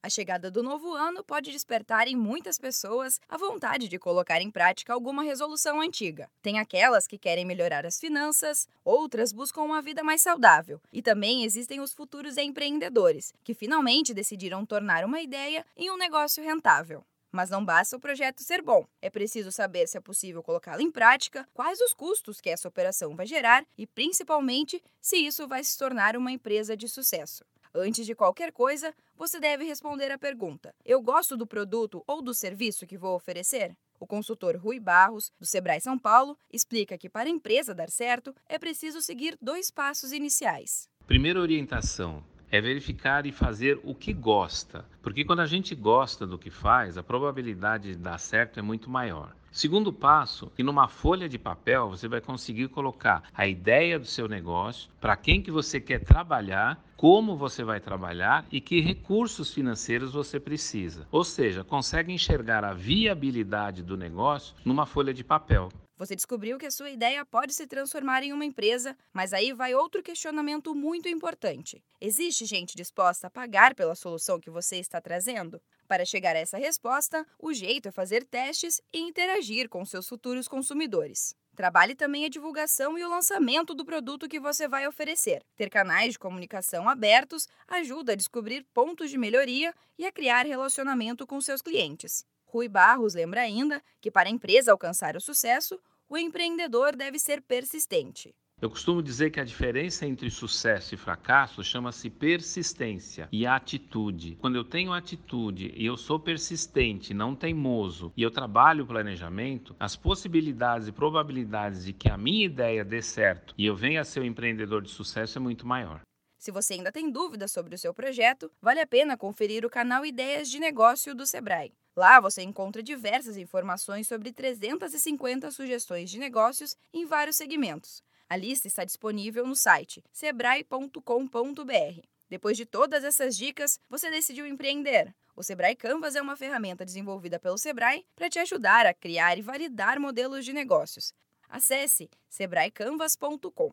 A chegada do novo ano pode despertar em muitas pessoas a vontade de colocar em prática alguma resolução antiga. Tem aquelas que querem melhorar as finanças, outras buscam uma vida mais saudável. E também existem os futuros empreendedores, que finalmente decidiram tornar uma ideia em um negócio rentável. Mas não basta o projeto ser bom. É preciso saber se é possível colocá-lo em prática, quais os custos que essa operação vai gerar e, principalmente, se isso vai se tornar uma empresa de sucesso. Antes de qualquer coisa, você deve responder a pergunta: Eu gosto do produto ou do serviço que vou oferecer? O consultor Rui Barros, do Sebrae São Paulo, explica que para a empresa dar certo é preciso seguir dois passos iniciais. Primeira orientação é verificar e fazer o que gosta, porque quando a gente gosta do que faz, a probabilidade de dar certo é muito maior. Segundo passo, que numa folha de papel você vai conseguir colocar a ideia do seu negócio, para quem que você quer trabalhar, como você vai trabalhar e que recursos financeiros você precisa. Ou seja, consegue enxergar a viabilidade do negócio numa folha de papel. Você descobriu que a sua ideia pode se transformar em uma empresa, mas aí vai outro questionamento muito importante. Existe gente disposta a pagar pela solução que você está trazendo? Para chegar a essa resposta, o jeito é fazer testes e interagir com seus futuros consumidores. Trabalhe também a divulgação e o lançamento do produto que você vai oferecer. Ter canais de comunicação abertos ajuda a descobrir pontos de melhoria e a criar relacionamento com seus clientes. Rui Barros lembra ainda que, para a empresa alcançar o sucesso, o empreendedor deve ser persistente. Eu costumo dizer que a diferença entre sucesso e fracasso chama-se persistência e atitude. Quando eu tenho atitude e eu sou persistente, não teimoso, e eu trabalho o planejamento, as possibilidades e probabilidades de que a minha ideia dê certo e eu venha a ser um empreendedor de sucesso é muito maior. Se você ainda tem dúvidas sobre o seu projeto, vale a pena conferir o canal Ideias de Negócio do Sebrae. Lá você encontra diversas informações sobre 350 sugestões de negócios em vários segmentos. A lista está disponível no site sebrae.com.br. Depois de todas essas dicas, você decidiu empreender. O Sebrae Canvas é uma ferramenta desenvolvida pelo Sebrae para te ajudar a criar e validar modelos de negócios. Acesse sebraecanvas.com.